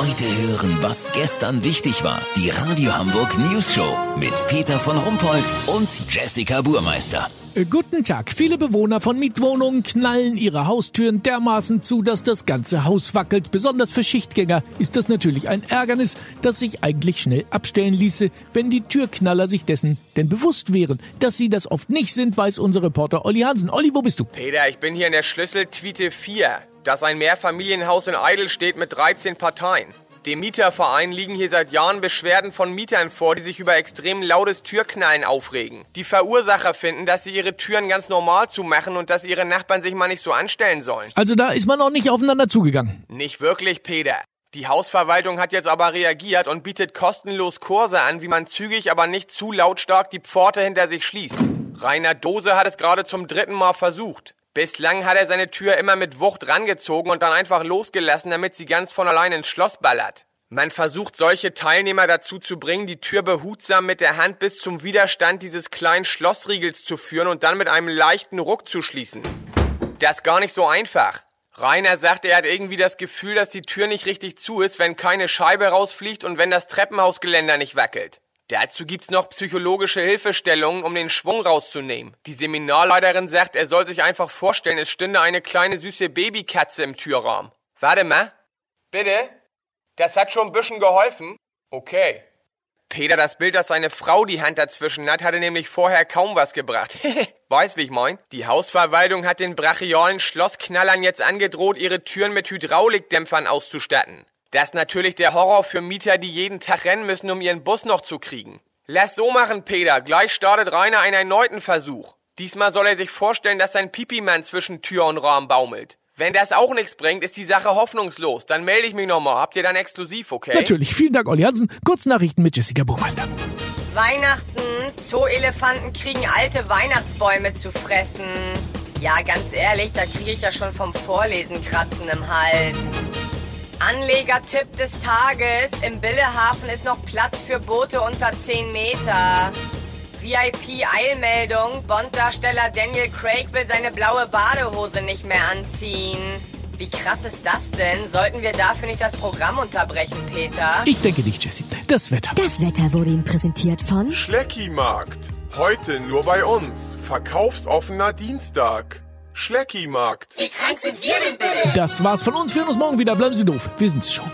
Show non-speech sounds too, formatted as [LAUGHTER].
Heute hören, was gestern wichtig war. Die Radio Hamburg News Show mit Peter von Rumpold und Jessica Burmeister. Äh, Guten Tag. Viele Bewohner von Mietwohnungen knallen ihre Haustüren dermaßen zu, dass das ganze Haus wackelt. Besonders für Schichtgänger ist das natürlich ein Ärgernis, das sich eigentlich schnell abstellen ließe, wenn die Türknaller sich dessen denn bewusst wären. Dass sie das oft nicht sind, weiß unser Reporter Olli Hansen. Olli, wo bist du? Peter, ich bin hier in der Schlüsseltweete 4, dass ein Mehrfamilienhaus in Eidel steht mit 13 Parteien. Dem Mieterverein liegen hier seit Jahren Beschwerden von Mietern vor, die sich über extrem lautes Türknallen aufregen. Die Verursacher finden, dass sie ihre Türen ganz normal zumachen und dass ihre Nachbarn sich mal nicht so anstellen sollen. Also da ist man noch nicht aufeinander zugegangen. Nicht wirklich, Peter. Die Hausverwaltung hat jetzt aber reagiert und bietet kostenlos Kurse an, wie man zügig, aber nicht zu lautstark die Pforte hinter sich schließt. Rainer Dose hat es gerade zum dritten Mal versucht. Bislang hat er seine Tür immer mit Wucht rangezogen und dann einfach losgelassen, damit sie ganz von allein ins Schloss ballert. Man versucht solche Teilnehmer dazu zu bringen, die Tür behutsam mit der Hand bis zum Widerstand dieses kleinen Schlossriegels zu führen und dann mit einem leichten Ruck zu schließen. Das ist gar nicht so einfach. Rainer sagt, er hat irgendwie das Gefühl, dass die Tür nicht richtig zu ist, wenn keine Scheibe rausfliegt und wenn das Treppenhausgeländer nicht wackelt. Dazu gibt's noch psychologische Hilfestellungen, um den Schwung rauszunehmen. Die Seminarleiterin sagt, er soll sich einfach vorstellen, es stünde eine kleine süße Babykatze im Türraum. Warte mal. Bitte? Das hat schon ein bisschen geholfen? Okay. Peter, das Bild, dass seine Frau die Hand dazwischen hat, hatte nämlich vorher kaum was gebracht. [LAUGHS] Weiß, wie ich mein? Die Hausverwaltung hat den brachialen Schlossknallern jetzt angedroht, ihre Türen mit Hydraulikdämpfern auszustatten. Das ist natürlich der Horror für Mieter, die jeden Tag rennen müssen, um ihren Bus noch zu kriegen. Lass so machen, Peter. Gleich startet Rainer einen erneuten Versuch. Diesmal soll er sich vorstellen, dass sein Pipimann zwischen Tür und Rahmen baumelt. Wenn das auch nichts bringt, ist die Sache hoffnungslos. Dann melde ich mich nochmal. Habt ihr dann exklusiv, okay? Natürlich. Vielen Dank, Olli Hansen. Kurznachrichten mit Jessica Burmeister. Weihnachten, Zoo-Elefanten kriegen alte Weihnachtsbäume zu fressen. Ja, ganz ehrlich, da kriege ich ja schon vom Vorlesen Kratzen im Hals. Anlegertipp des Tages. Im Billehafen ist noch Platz für Boote unter 10 Meter. VIP-Eilmeldung. Bond-Darsteller Daniel Craig will seine blaue Badehose nicht mehr anziehen. Wie krass ist das denn? Sollten wir dafür nicht das Programm unterbrechen, Peter? Ich denke nicht, Jessie. Das Wetter. Das Wetter wurde Ihnen präsentiert von Schleckimarkt. Heute nur bei uns. Verkaufsoffener Dienstag. Schleckimarkt. Das war's von uns. Wir hören uns morgen wieder. Bleiben Sie doof. Wir sind's schon.